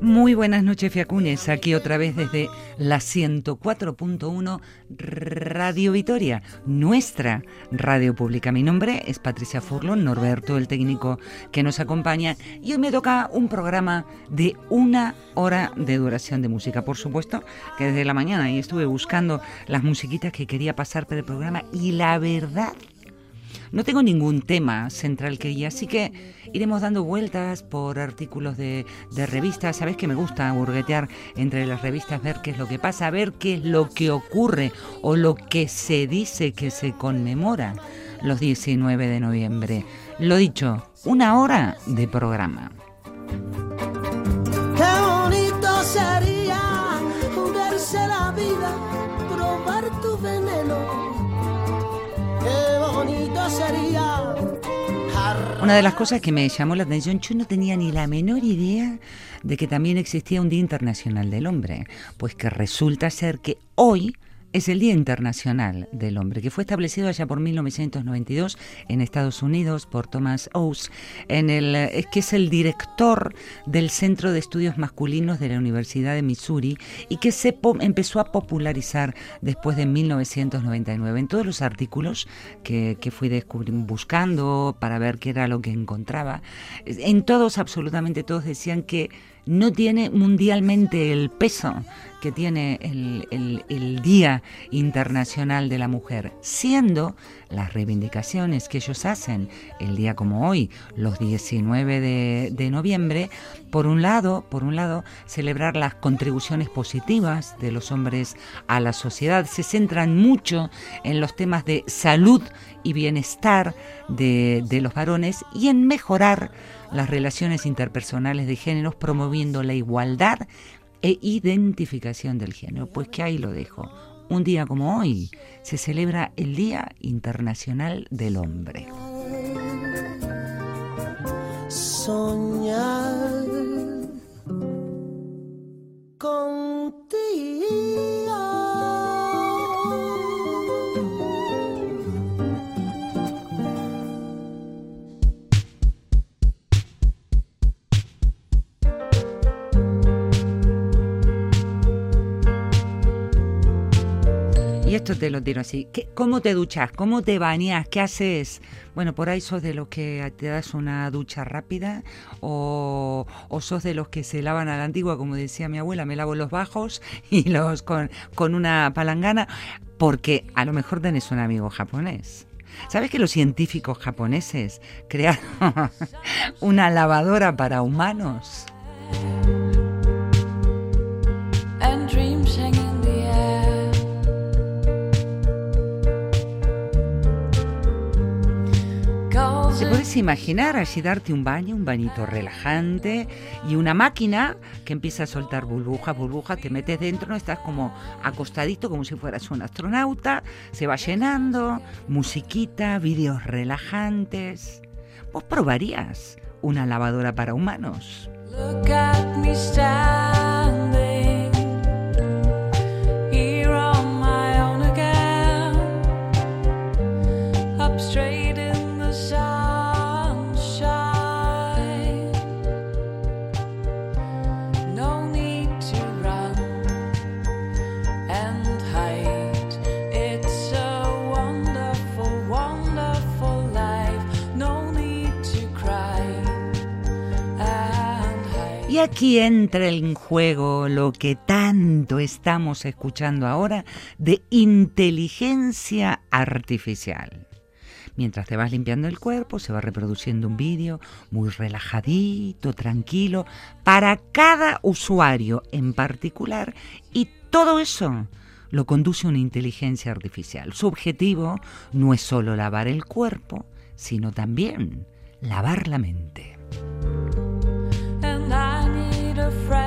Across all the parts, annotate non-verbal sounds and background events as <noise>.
Muy buenas noches, Fiacunes. Aquí otra vez desde la 104.1 Radio Vitoria, nuestra radio pública. Mi nombre es Patricia Furlon, Norberto, el técnico que nos acompaña. Y hoy me toca un programa de una hora de duración de música. Por supuesto que desde la mañana y estuve buscando las musiquitas que quería pasar para el programa. Y la verdad no tengo ningún tema central que ir, así que iremos dando vueltas por artículos de, revistas. Sabes que me gusta burguetear entre las revistas, ver qué es lo que pasa, ver qué es lo que ocurre o lo que se dice que se conmemora los 19 de noviembre. Lo dicho, una hora de programa. Qué bonito sería la vida, probar tu veneno Una de las cosas que me llamó la atención, yo no tenía ni la menor idea de que también existía un Día Internacional del Hombre, pues que resulta ser que hoy es el Día Internacional del Hombre, que fue establecido allá por 1992 en Estados Unidos por Thomas Oates, en el, es que es el director del Centro de Estudios Masculinos de la Universidad de Missouri y que se empezó a popularizar después de 1999. En todos los artículos que, que fui buscando para ver qué era lo que encontraba, en todos, absolutamente todos decían que no tiene mundialmente el peso que tiene el, Día Internacional de la Mujer, siendo las reivindicaciones que ellos hacen el día como hoy, los 19 de, de noviembre, por un lado, por un lado, celebrar las contribuciones positivas de los hombres a la sociedad, se centran mucho en los temas de salud y bienestar de, de los varones y en mejorar las relaciones interpersonales de géneros, promoviendo la igualdad e identificación del género. Pues que ahí lo dejo. Un día como hoy se celebra el Día Internacional del Hombre. Soñar contigo. Esto te lo tiro así. ¿Cómo te duchas? ¿Cómo te bañas? ¿Qué haces? Bueno, por ahí sos de los que te das una ducha rápida o, sos de los que se lavan a la antigua, como decía mi abuela, me lavo los bajos <laughs> y los con, una palangana, porque a lo mejor tenés un amigo japonés. ¿Sabes que los científicos japoneses <laughs> crearon <laughs> una lavadora para humanos? ¿Te puedes imaginar allí darte un baño, un bañito relajante y una máquina que empieza a soltar burbujas, burbujas, te metes dentro, no estás como acostadito como si fueras un astronauta, se va llenando, musiquita, vídeos relajantes. ¿Vos probarías una lavadora para humanos? Aquí entra en juego lo que tanto estamos escuchando ahora de inteligencia artificial. Mientras te vas limpiando el cuerpo, se va reproduciendo un vídeo muy relajadito, tranquilo, para cada usuario en particular y todo eso lo conduce una inteligencia artificial. Su objetivo no es solo lavar el cuerpo, sino también lavar la mente. And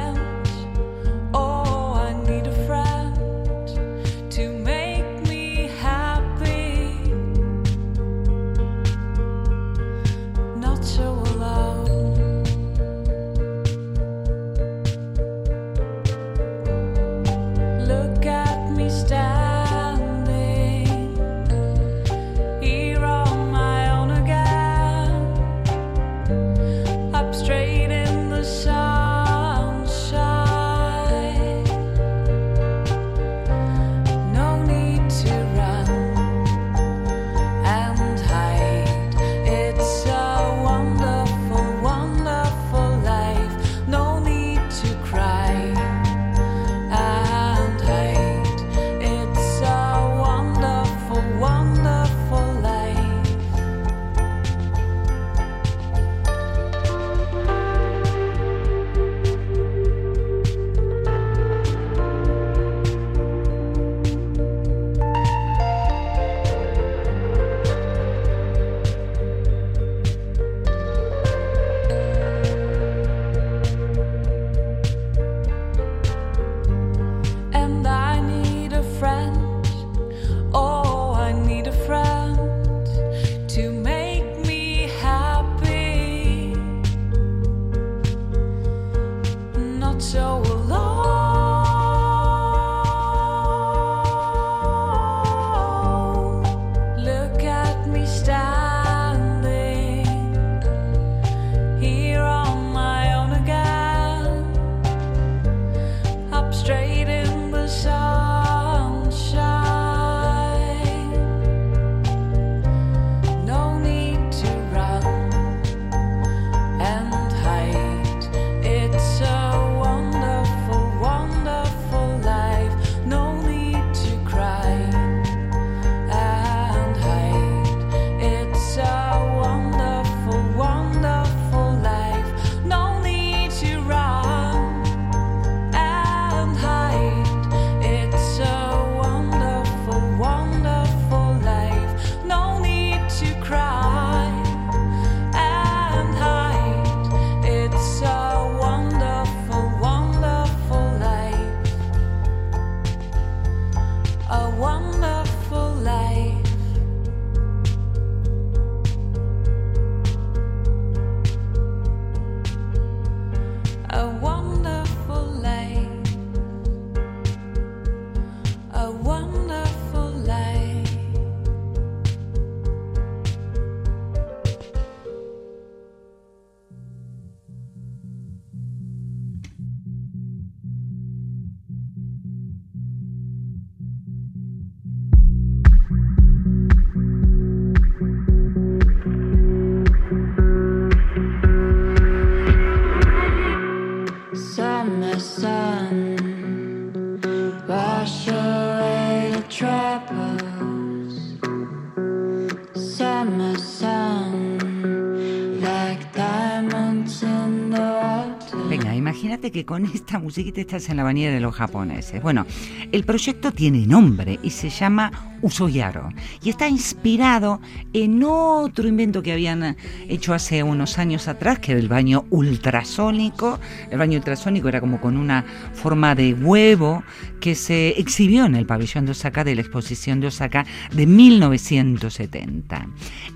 con esta musiquita estás en la bañera de los japoneses. Bueno, el proyecto tiene nombre y se llama Usoyaro y está inspirado en otro invento que habían hecho hace unos años atrás, que era el baño ultrasónico. El baño ultrasónico era como con una forma de huevo que se exhibió en el pabellón de Osaka de la exposición de Osaka de 1970.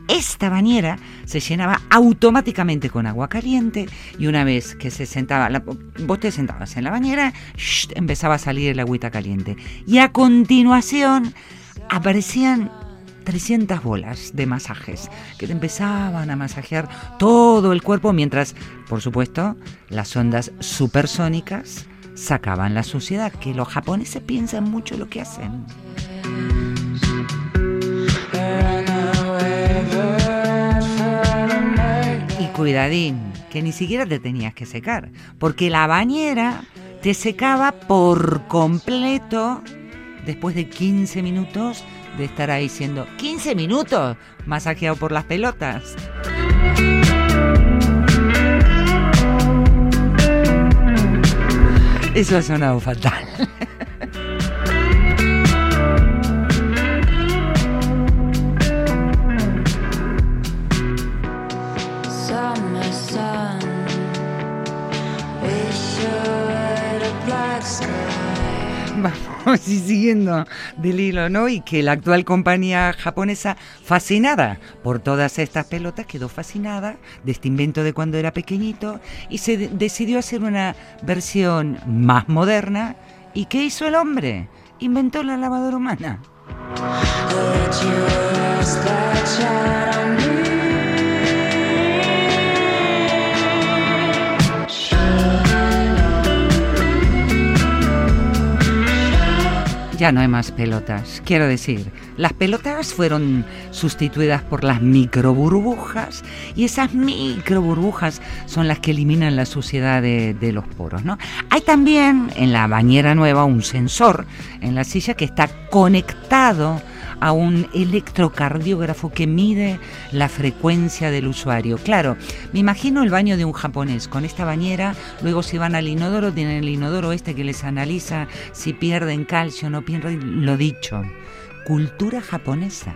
Esta bañera se llenaba automáticamente con agua caliente y una vez que se sentaba, la- vos te sentabas en la bañera, ¡shh! empezaba a salir el agüita caliente. Y a continuación aparecían 300 bolas de masajes que te empezaban a masajear todo el cuerpo mientras, por supuesto, las ondas supersónicas sacaban la suciedad, que los japoneses piensan mucho lo que hacen. Y cuidadín, que ni siquiera te tenías que secar, porque la bañera te secaba por completo después de 15 minutos de estar ahí siendo 15 minutos masajeado por las pelotas. Eso ha sonado fatal. <laughs> y siguiendo del hilo, ¿no? Y que la actual compañía japonesa, fascinada por todas estas pelotas, quedó fascinada de este invento de cuando era pequeñito y se de- decidió hacer una versión más moderna. ¿Y qué hizo el hombre? Inventó la lavadora humana. Ya no hay más pelotas. Quiero decir, las pelotas fueron sustituidas por las microburbujas y esas microburbujas son las que eliminan la suciedad de, de los poros, ¿no? Hay también en la bañera nueva un sensor en la silla que está conectado a un electrocardiógrafo que mide la frecuencia del usuario. Claro, me imagino el baño de un japonés con esta bañera, luego si van al inodoro, tienen el inodoro este que les analiza si pierden calcio no pierden, lo dicho, cultura japonesa.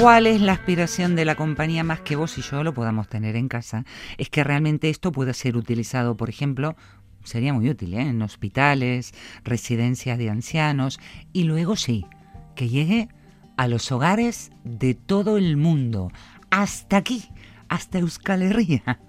¿Cuál es la aspiración de la compañía más que vos y yo lo podamos tener en casa? Es que realmente esto pueda ser utilizado, por ejemplo, sería muy útil ¿eh? en hospitales, residencias de ancianos y luego sí, que llegue a los hogares de todo el mundo, hasta aquí, hasta Euskal Herria.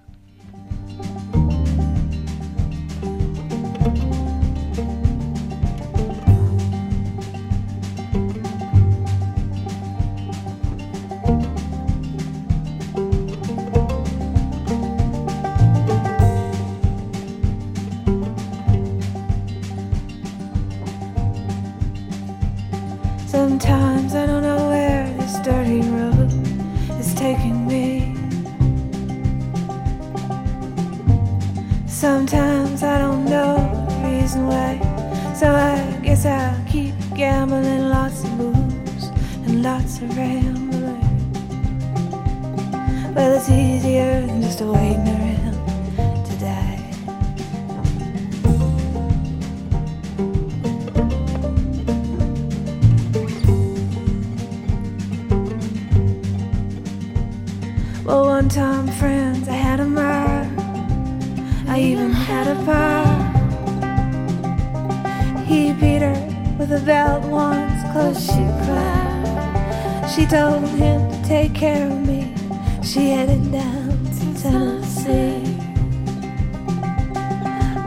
With once, cause she cried. She told him to take care of me. She headed down to Tennessee.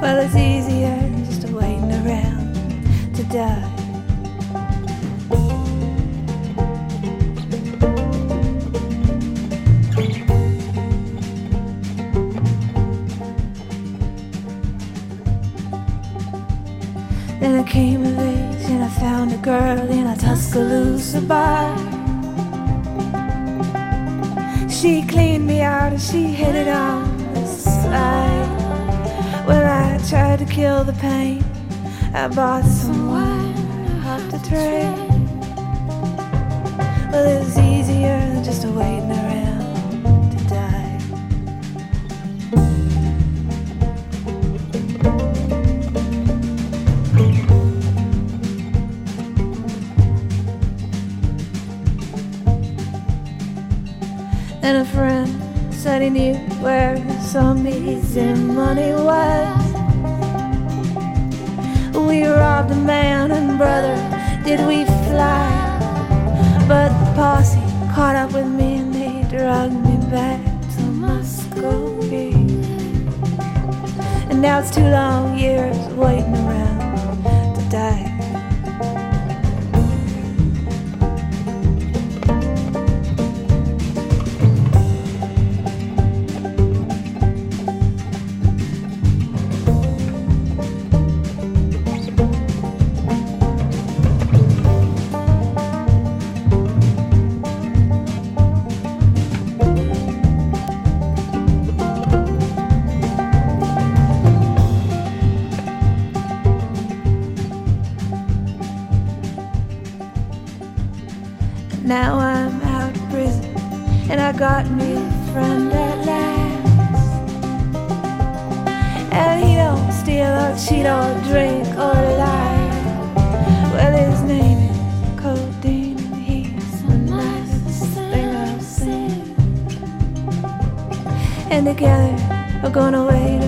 Well, it's easier just waiting around to die. Girl in a Tuscaloosa bar. She cleaned me out and she hit it on the slide. Well, I tried to kill the pain. I bought some wine, off the train. Well, it was easier than just waiting around knew where some easy money was. We robbed a man and brother, did we fly? But the posse caught up with me and they dragged me back to Muscovy. And now it's two long years waiting got me a friend at last. And he don't steal or cheat or drink or lie. Well, his name is Codeine and he's the nicest thing I've seen. And together we're gonna wait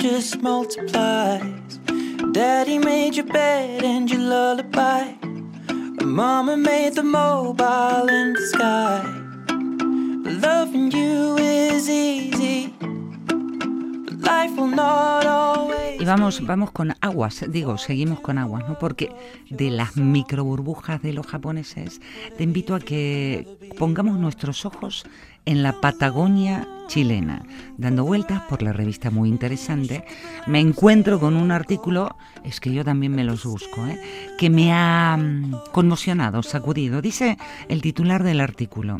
just multiplies. Daddy made your bed and your lullaby. Mama made the mobile in the sky. Loving you is easy. But life will not always. Y vamos, vamos con aguas, digo, seguimos con aguas, ¿no? Porque de las micro burbujas de los japoneses, te invito a que pongamos nuestros ojos en la Patagonia chilena. Dando vueltas por la revista muy interesante, me encuentro con un artículo, es que yo también me los busco, ¿eh? que me ha mm, conmocionado, sacudido. Dice el titular del artículo,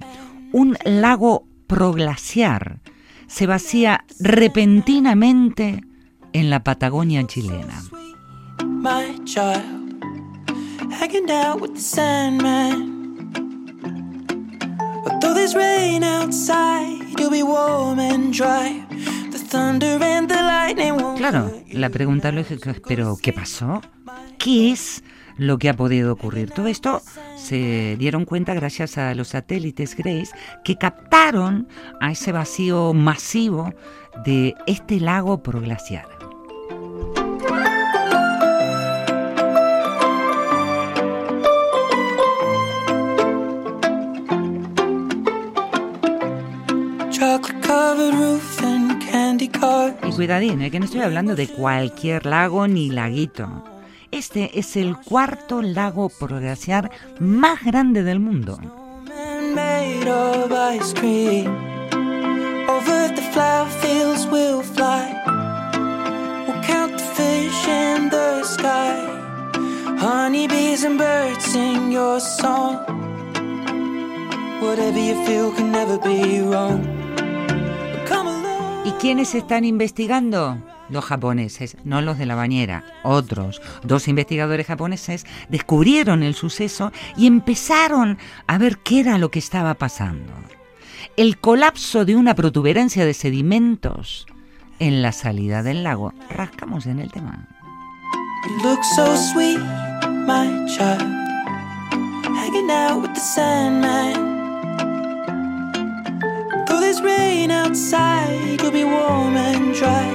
un lago proglaciar se vacía repentinamente en la Patagonia chilena. Although there's rain outside, you'll be warm and dry. The thunder and the lightning won't. Claro, la pregunta lógica es, pero ¿qué pasó? ¿Qué es lo que ha podido ocurrir? Todo esto se dieron cuenta gracias a los satélites Grace que captaron a ese vacío masivo de este lago proglaciar. Cuidadín, ¿eh? que no estoy hablando de cualquier lago ni laguito. Este es el cuarto lago proglaciar más grande del mundo. Honeybees and birds sing your song. Whatever you feel can never be wrong. ¿Y quiénes están investigando? Los japoneses, no los de la bañera, otros. Dos investigadores japoneses descubrieron el suceso y empezaron a ver qué era lo que estaba pasando. El colapso de una protuberancia de sedimentos en la salida del lago. Rascamos en el tema. You look so sweet, my child. Though there's rain outside, you'll be warm and dry.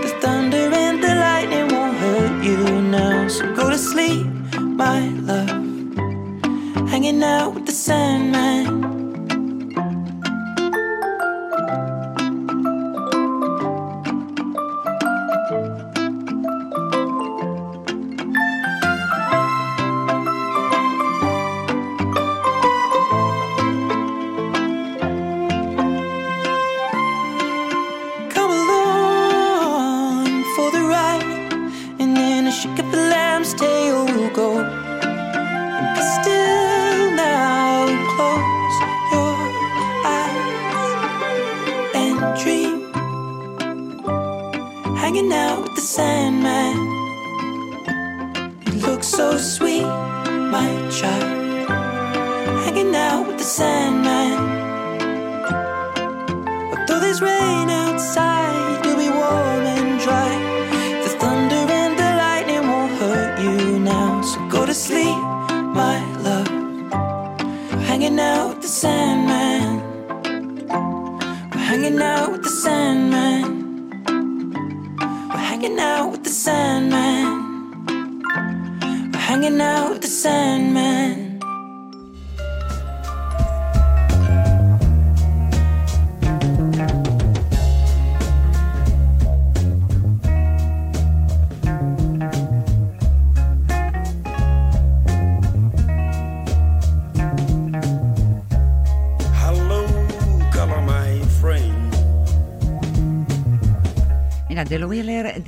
The thunder and the lightning won't hurt you now. So go to sleep, my love. Hanging out with the Sandman. Dream. Hanging out with the Sandman. You look so sweet, my child. Hanging out with the Sandman. Though there's rain outside,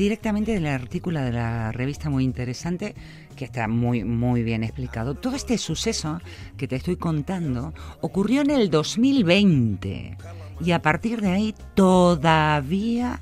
directamente del artículo de la revista muy interesante que está muy muy bien explicado. Todo este suceso que te estoy contando ocurrió en el 2020 y a partir de ahí todavía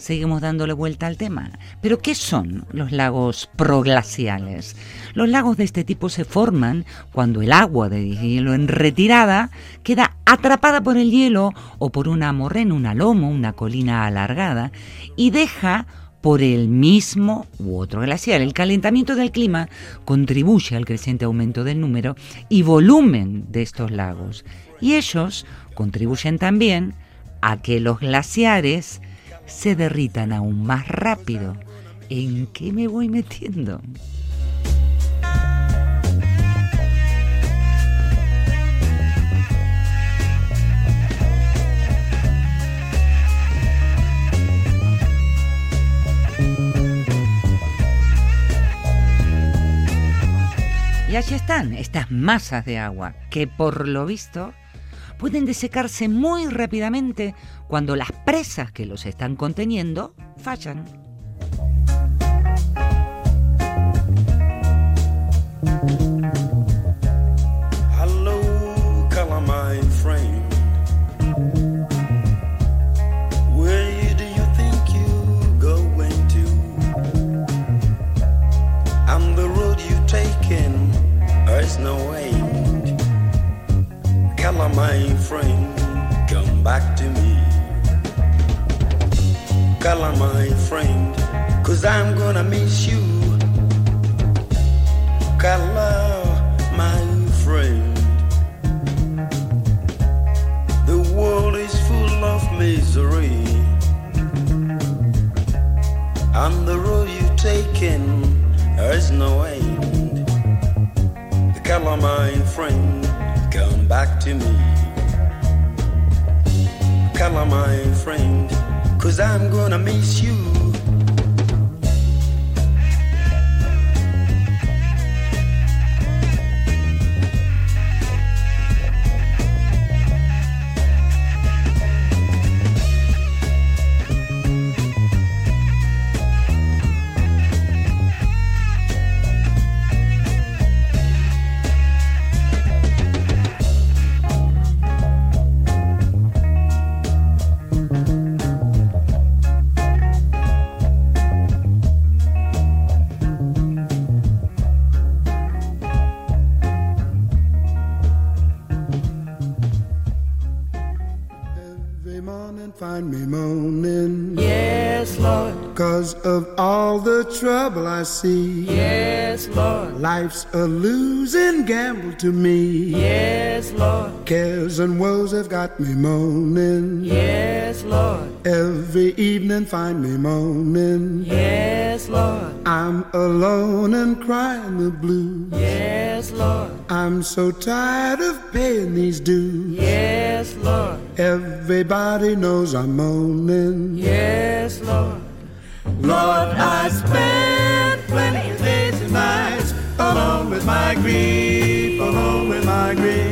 seguimos dándole vuelta al tema. Pero ¿qué son los lagos proglaciales? Los lagos de este tipo se forman cuando el agua de hielo en retirada queda atrapada por el hielo o por una morrena, una lomo, una colina alargada y deja por el mismo u otro glaciar. El calentamiento del clima contribuye al creciente aumento del número y volumen de estos lagos. Y ellos contribuyen también a que los glaciares se derritan aún más rápido. ¿En qué me voy metiendo? Y allí están estas masas de agua que por lo visto pueden desecarse muy rápidamente cuando las presas que los están conteniendo fallan. Color my friend, cause I'm gonna miss you. Color my friend. The world is full of misery. And the road you've taken has no end. Color my friend, come back to me. Color my friend, cause I'm gonna miss you. Lord. Cause of all the trouble I see. Yes, Lord. Life's a losing gamble to me. Yes, Lord. Cares and woes have got me moaning. Yes, Lord. Every evening find me moaning. Yes, Lord. I'm alone and crying the blues. Yes, Lord. I'm so tired of paying these dues. Yes, Lord. Everybody knows I'm moaning. Yes, Lord. Lord, I days and nights alone with my grief, alone with my grief.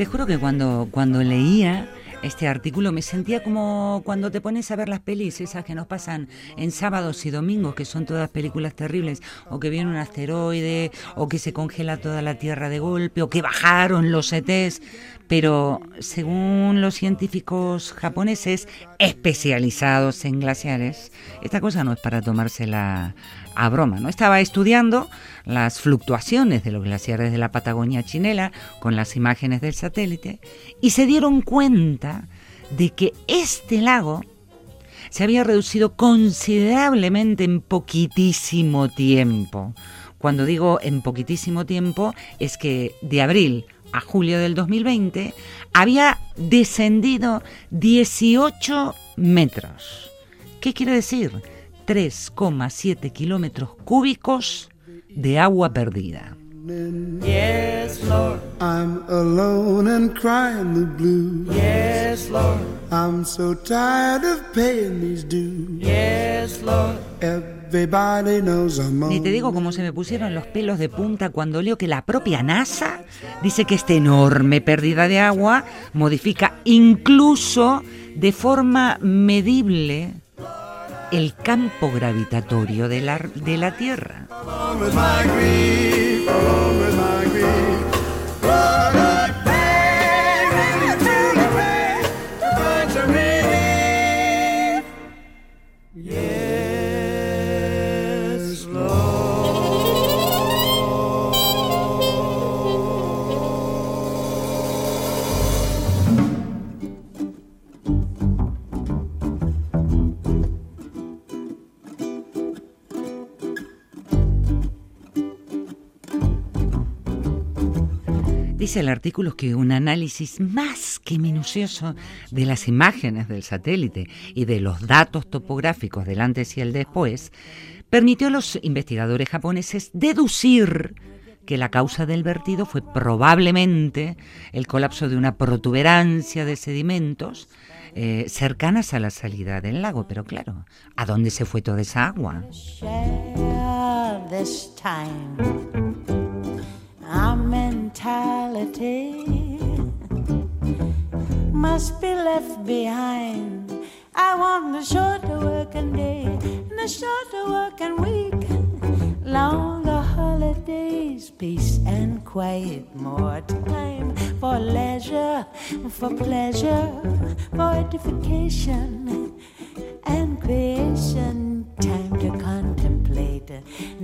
Te juro que cuando, cuando leía este artículo me sentía como cuando te pones a ver las pelis, esas que nos pasan en sábados y domingos, que son todas películas terribles, o que viene un asteroide, o que se congela toda la Tierra de golpe, o que bajaron los ETs. Pero según los científicos japoneses especializados en glaciares, esta cosa no es para tomársela a broma. ¿no? Estaba estudiando las fluctuaciones de los glaciares de la Patagonia chinela con las imágenes del satélite y se dieron cuenta de que este lago se había reducido considerablemente en poquitísimo tiempo. Cuando digo en poquitísimo tiempo es que de abril a julio del 2020 había descendido 18 metros. ¿Qué quiere decir? 3,7 kilómetros cúbicos de agua perdida. Yes, Lord. I'm alone and crying the blues. Yes, Lord. I'm so tired of paying these dues. Yes, Lord. Everybody knows I'm Ni te digo cómo se me pusieron los pelos de punta cuando leo que la propia NASA dice que esta enorme pérdida de agua modifica incluso de forma medible el campo gravitatorio de la, de la Tierra. Dice el artículo que un análisis más que minucioso de las imágenes del satélite y de los datos topográficos del antes y el después permitió a los investigadores japoneses deducir que la causa del vertido fue probablemente el colapso de una protuberancia de sedimentos eh, cercanas a la salida del lago. Pero claro, ¿a dónde se fue toda esa agua? Our mentality must be left behind. I want a shorter working day and a shorter working week. Longer holidays, peace and quiet, more time for leisure, for pleasure, for edification and creation. Time to contemplate,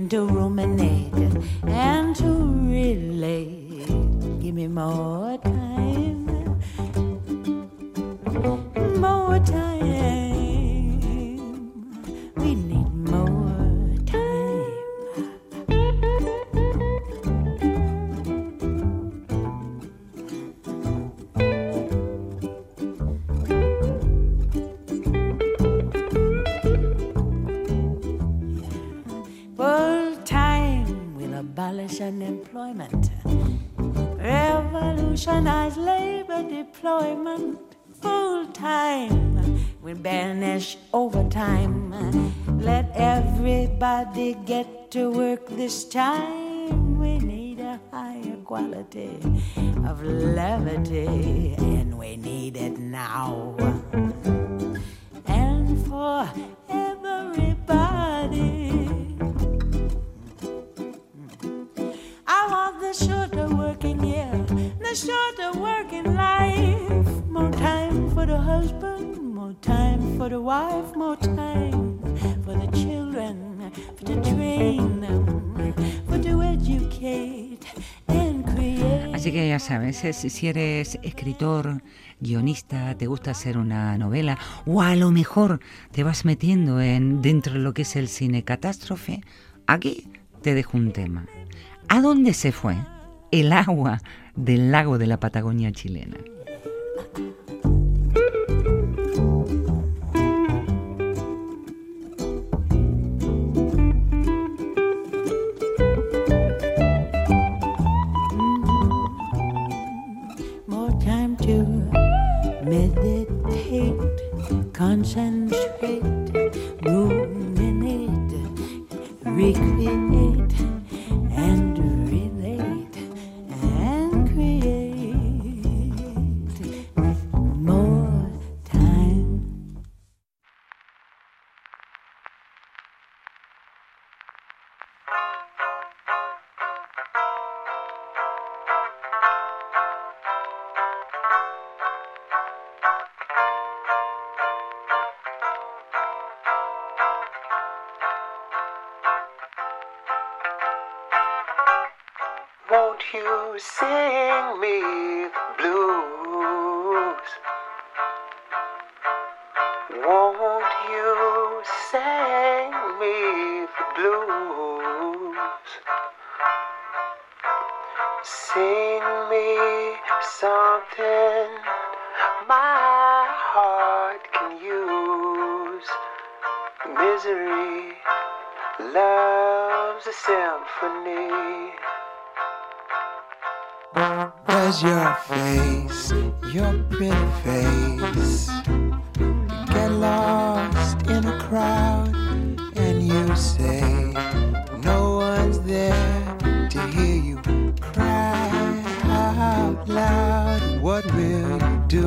to ruminate, and to relate. Give me more time, abolish unemployment, revolutionize labor deployment. Full time will banish overtime. Let everybody get to work this time. We need a higher quality of levity, and we need it now and for everybody. shorter working year, the shorter working life. More time for the husband, more time for the wife, more time for the children, for the train, for to educate and create. Así que ya sabes, eh, si eres escritor, guionista, te gusta hacer una novela o a lo mejor te vas metiendo en dentro de lo que es el cine catástrofe, aquí te dejo un tema. ¿A dónde se fue el agua del lago de la Patagonia chilena?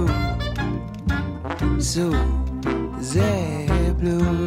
blue, so they blue.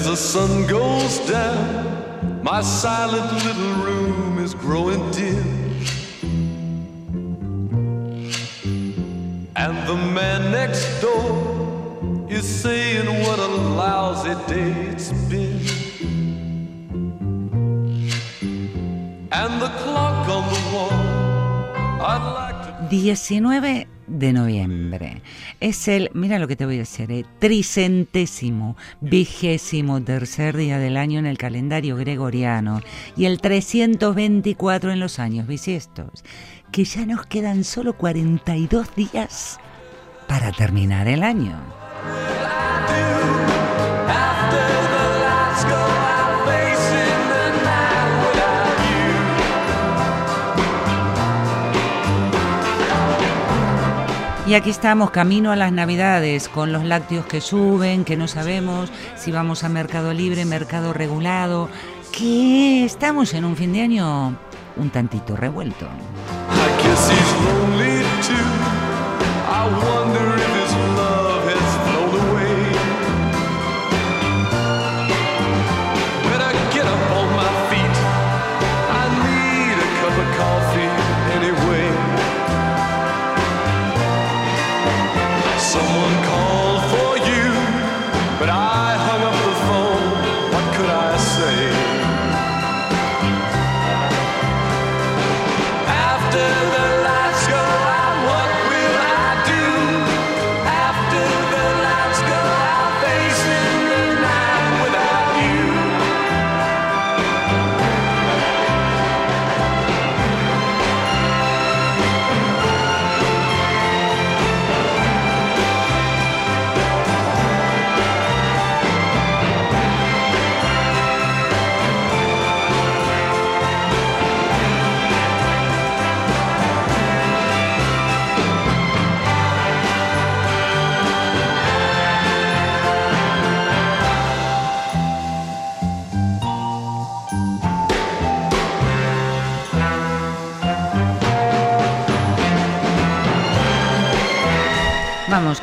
As the sun goes down, my silent little room is growing dim. And the man next door is saying what a lousy day it's been. And the clock on the wall, I'd like to. 19 de noviembre. Es el, mira lo que te voy a decir, eh, tricentésimo, vigésimo tercer día del año en el calendario gregoriano y el 324 en los años bisiestos, que ya nos quedan solo 42 días para terminar el año. Y aquí estamos, camino a las Navidades, con los lácteos que suben, que no sabemos si vamos a mercado libre, mercado regulado, que estamos en un fin de año un tantito revuelto.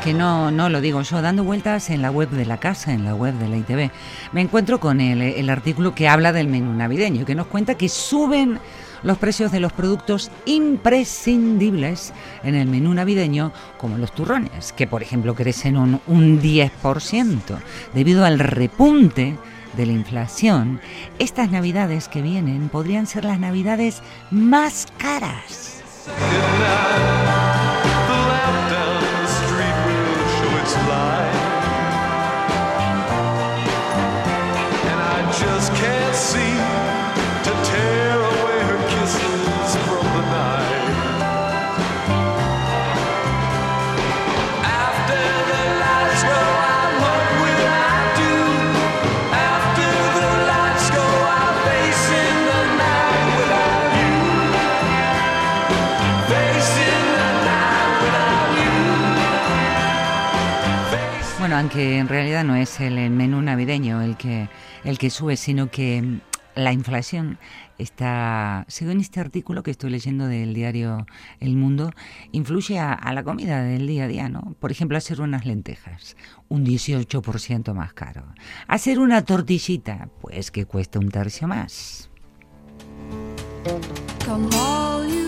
Que no, no lo digo yo, dando vueltas en la web de la casa, en la web de la ITV, me encuentro con el, artículo que habla del menú navideño, que nos cuenta que suben los precios de los productos imprescindibles en el menú navideño, como los turrones, que por ejemplo crecen un, un 10% debido al repunte de la inflación. Estas navidades que vienen podrían ser las navidades más caras. Aunque en realidad no es el menú navideño el que, el que sube, sino que mm, la inflación está, según este artículo que estoy leyendo del diario El Mundo, influye a, la comida del día a día, ¿no? Por ejemplo, hacer unas lentejas, un 18% más caro. Hacer una tortillita, pues que cuesta un tercio más. Come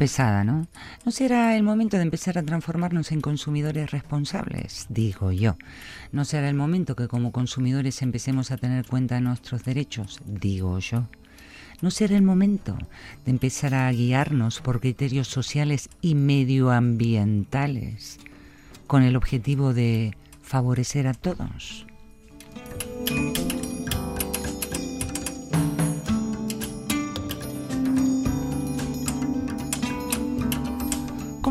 pesada, ¿no? ¿No será el momento de empezar a transformarnos en consumidores responsables? Digo yo. ¿No será el momento que como consumidores empecemos a tener cuenta de nuestros derechos? Digo yo. ¿No será el momento de empezar a guiarnos por criterios sociales y medioambientales con el objetivo de favorecer a todos?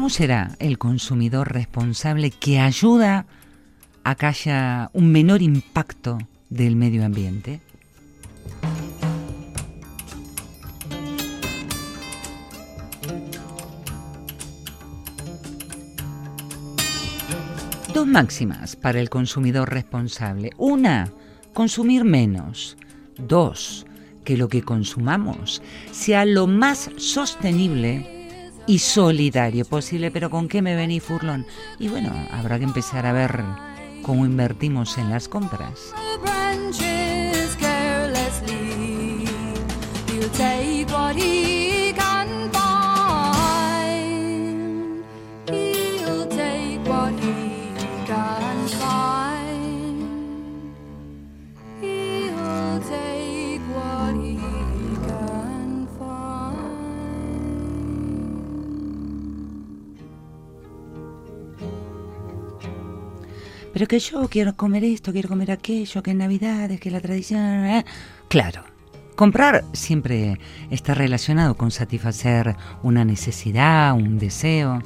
¿Cómo será el consumidor responsable que ayuda a que haya un menor impacto del medio ambiente? Dos máximas para el consumidor responsable. Una, consumir menos. Dos, que lo que consumamos sea lo más sostenible y solidario posible. Pero ¿con qué me vení, Furlón? Y bueno, habrá que empezar a ver cómo invertimos en las compras. Pero que yo quiero comer esto, quiero comer aquello, que en Navidades, que la tradición... ¿eh? Claro, comprar siempre está relacionado con satisfacer una necesidad, un deseo.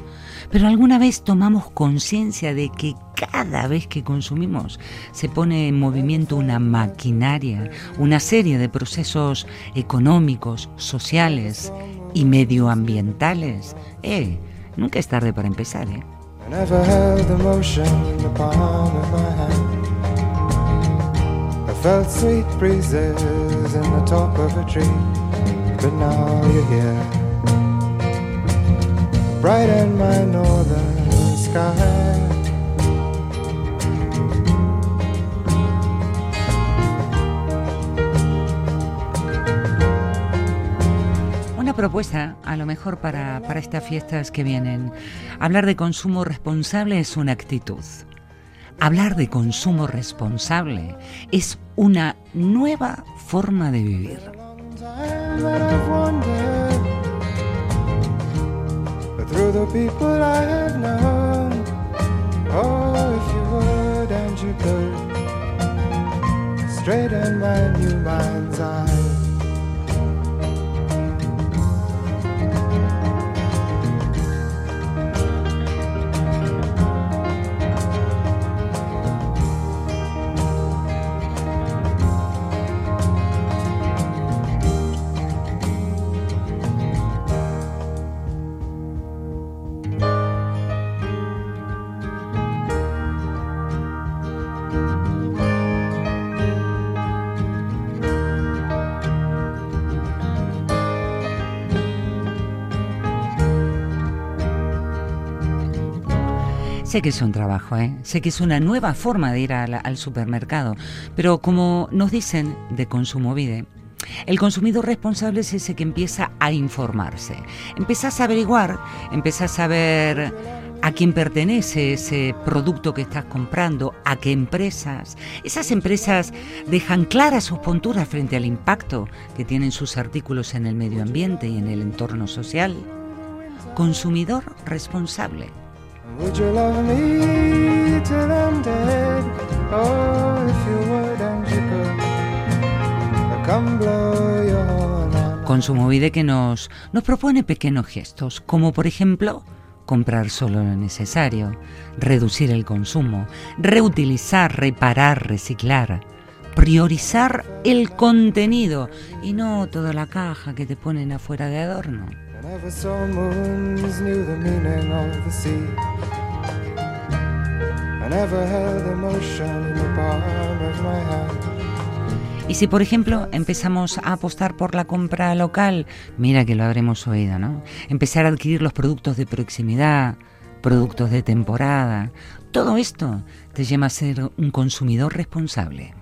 Pero alguna vez tomamos conciencia de que cada vez que consumimos se pone en movimiento una maquinaria, una serie de procesos económicos, sociales y medioambientales. Eh, nunca es tarde para empezar, ¿eh? I never held emotion in the palm of my hand. I felt sweet breezes in the top of a tree, but now you're here. Bright in my northern sky. Propuesta, a lo mejor para, para estas fiestas que vienen. Hablar de consumo responsable es una actitud. Hablar de consumo responsable es una nueva forma de vivir. I've wandered, but through Sé que es un trabajo, ¿eh? sé que es una nueva forma de ir al supermercado, pero como nos dicen de Consumo Vide, el consumidor responsable es ese que empieza a informarse. Empezás a averiguar, empezás a ver a quién pertenece ese producto que estás comprando, a qué empresas. Esas empresas dejan claras sus punturas frente al impacto que tienen sus artículos en el medio ambiente y en el entorno social. Consumidor responsable. Would you love me till I'm dead? Oh, if you would and you could, come blow your horn on Consumovide que nos, nos propone pequeños gestos, como por ejemplo comprar solo lo necesario, reducir el consumo, reutilizar, reparar, reciclar, priorizar el contenido y no toda la caja que te ponen afuera de adorno. I never saw moons, knew the meaning of the sea. I never held emotion in the palm of my hand. Y si, por ejemplo, empezamos a apostar por la compra local, mira que lo habremos oído, ¿no? Empezar a adquirir los productos de proximidad, productos de temporada, todo esto te lleva a ser un consumidor responsable.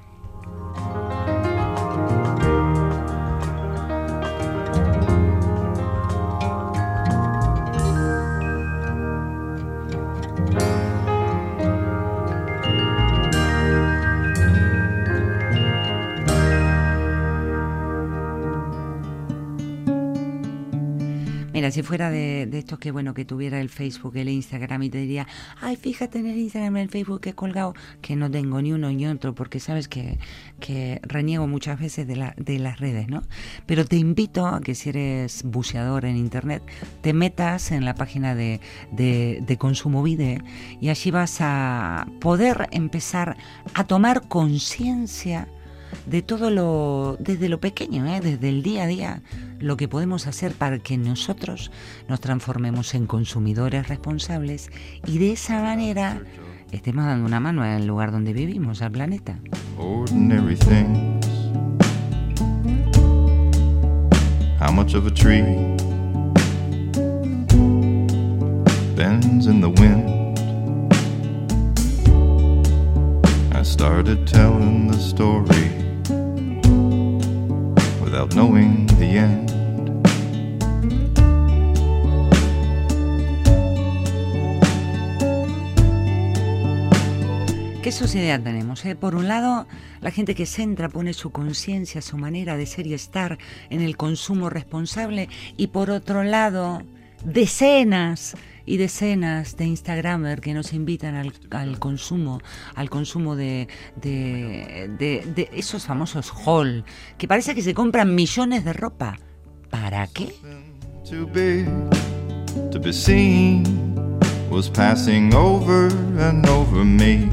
Si fuera de, de estos que bueno que tuviera el Facebook, el Instagram y te diría, ay, fíjate en el Instagram, en el Facebook que he colgado, que no tengo ni uno ni otro, porque sabes que, que reniego muchas veces de, la, de las redes, ¿no? Pero te invito a que si eres buceador en internet, te metas en la página de, de, de Consumo Vide y allí vas a poder empezar a tomar conciencia de todo lo, desde lo pequeño, ¿eh? desde el día a día, lo que podemos hacer para que nosotros nos transformemos en consumidores responsables y de esa manera estemos dando una mano al lugar donde vivimos, al planeta. wind? I started telling the story without knowing the end. ¿Qué sociedad tenemos? eh? Por un lado, la gente que centra, pone su conciencia, su manera de ser y estar en el consumo responsable, y por otro lado, decenas y decenas de Instagramers que nos invitan al, al consumo, al consumo de, de, de- de esos famosos haul, que parece que se compran millones de ropa. ¿Para qué? to be seen was passing over and over me.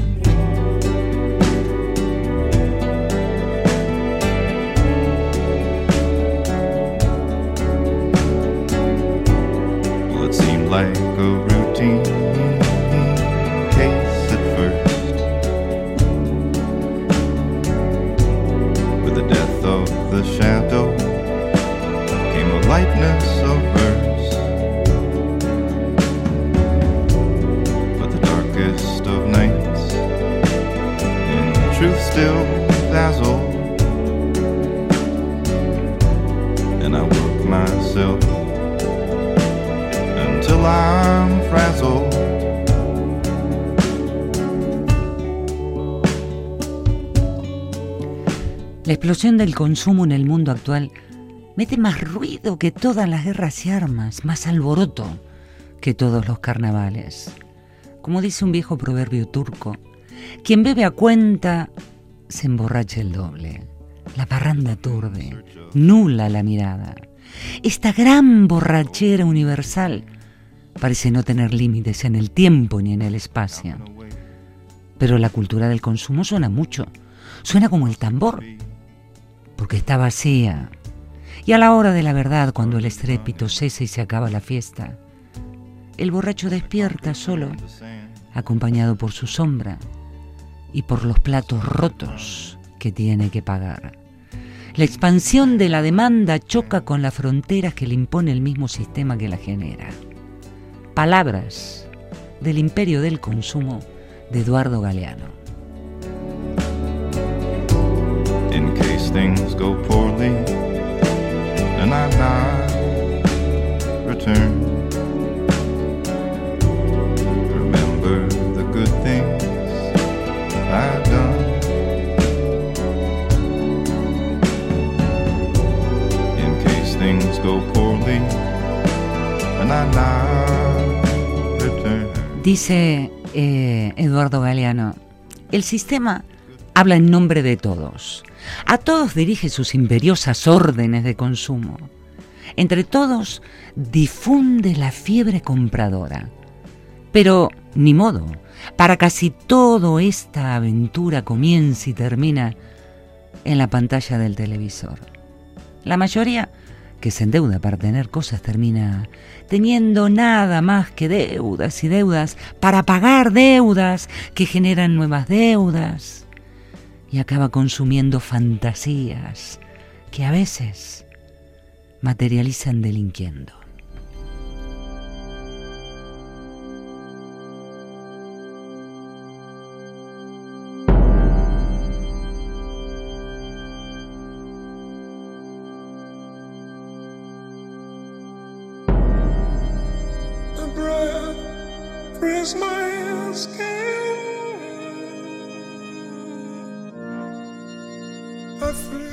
Del consumo en el mundo actual mete más ruido que todas las guerras y armas, más alboroto que todos los carnavales. Como dice un viejo proverbio turco, quien bebe a cuenta se emborracha el doble. La parranda turde, nula la mirada. Esta gran borrachera universal parece no tener límites en el tiempo ni en el espacio. Pero la cultura del consumo suena mucho, suena como el tambor, porque está vacía. Y a la hora de la verdad, cuando el estrépito cesa y se acaba la fiesta, el borracho despierta solo, acompañado por su sombra y por los platos rotos que tiene que pagar. La expansión de la demanda choca con las fronteras que le impone el mismo sistema que la genera. Palabras del imperio del consumo de Eduardo Galeano. Case things go poorly and I not return. Remember the good things I've done. In case things go poorly and I not return. Dice eh, Eduardo Galeano, el sistema habla en nombre de todos. A todos dirige sus imperiosas órdenes de consumo. Entre todos difunde la fiebre compradora. Pero, ni modo, para casi todo esta aventura comienza y termina en la pantalla del televisor. La mayoría que se endeuda para tener cosas termina teniendo nada más que deudas y deudas para pagar deudas que generan nuevas deudas y acaba consumiendo fantasías que a veces materializan delinquiendo.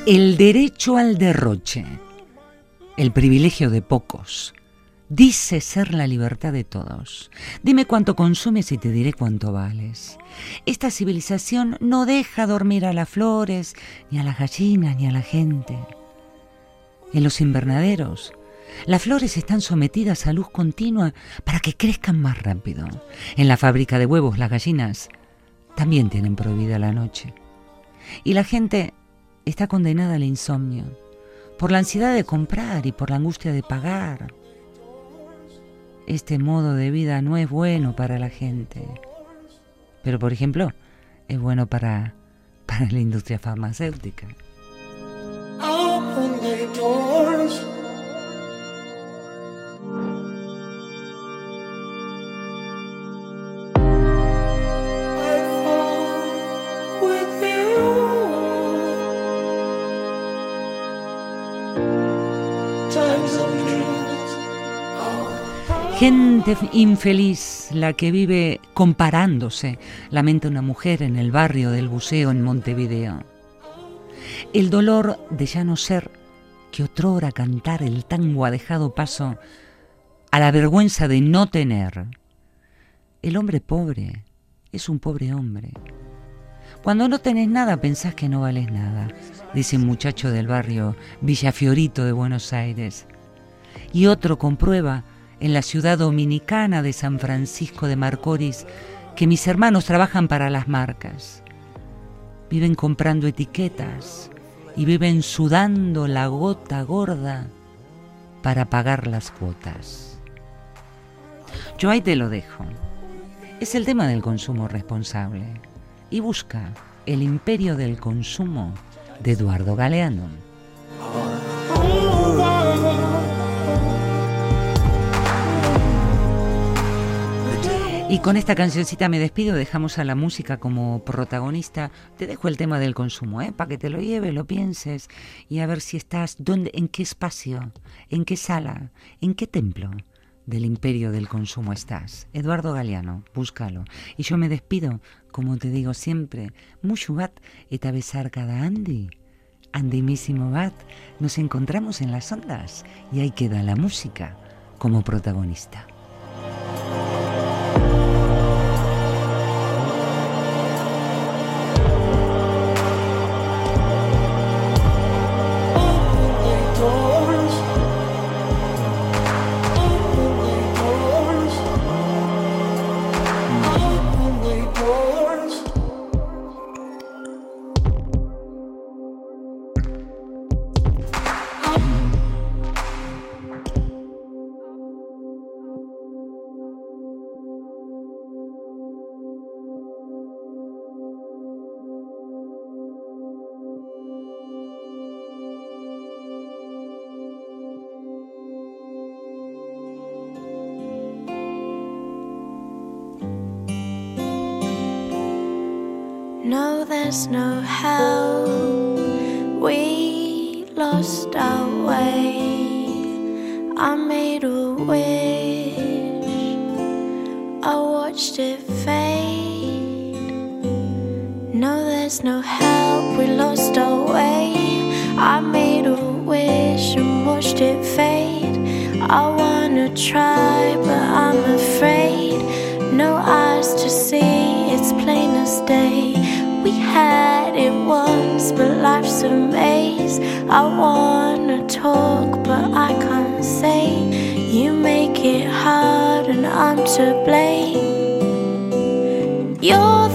El derecho al derroche, el privilegio de pocos, dice ser la libertad de todos. Dime cuánto consumes y te diré cuánto vales. Esta civilización no deja dormir a las flores, ni a las gallinas, ni a la gente. En los invernaderos, las flores están sometidas a luz continua para que crezcan más rápido. En la fábrica de huevos, las gallinas también tienen prohibida la noche. Y la gente está condenada al insomnio por la ansiedad de comprar y por la angustia de pagar. Este modo de vida no es bueno para la gente. Pero, por ejemplo, es bueno para, para la industria farmacéutica. Gente infeliz, la que vive comparándose, lamenta una mujer en el barrio del buceo en Montevideo. El dolor de ya no ser que otrora cantar el tango ha dejado paso a la vergüenza de no tener. El hombre pobre es un pobre hombre. Cuando no tenés nada pensás que no vales nada, dice un muchacho del barrio Villafiorito de Buenos Aires. Y otro comprueba en la ciudad dominicana de San Francisco de Marcoris que mis hermanos trabajan para las marcas. Viven comprando etiquetas y viven sudando la gota gorda para pagar las cuotas. Yo ahí te lo dejo. Es el tema del consumo responsable. Y busca El imperio del consumo de Eduardo Galeano. Y con esta cancioncita me despido, dejamos a la música como protagonista. Te dejo el tema del consumo, ¿eh? para que te lo lleves, lo pienses y a ver si estás, dónde, en qué espacio, en qué sala, en qué templo del imperio del consumo estás. Eduardo Galeano, búscalo. Y yo me despido, como te digo siempre, mucho bat eta besar cada Andy. Andimísimo bat, nos encontramos en las ondas y ahí queda la música como protagonista. A wish. I watched it fade. No, there's no help. We lost our way. I made a wish and watched it fade. I wanna try, but I'm afraid. No eyes to see, it's plain as day. We had it once, but life's a maze. I wanna talk, but I can't say. You make it hard, and I'm to blame. You're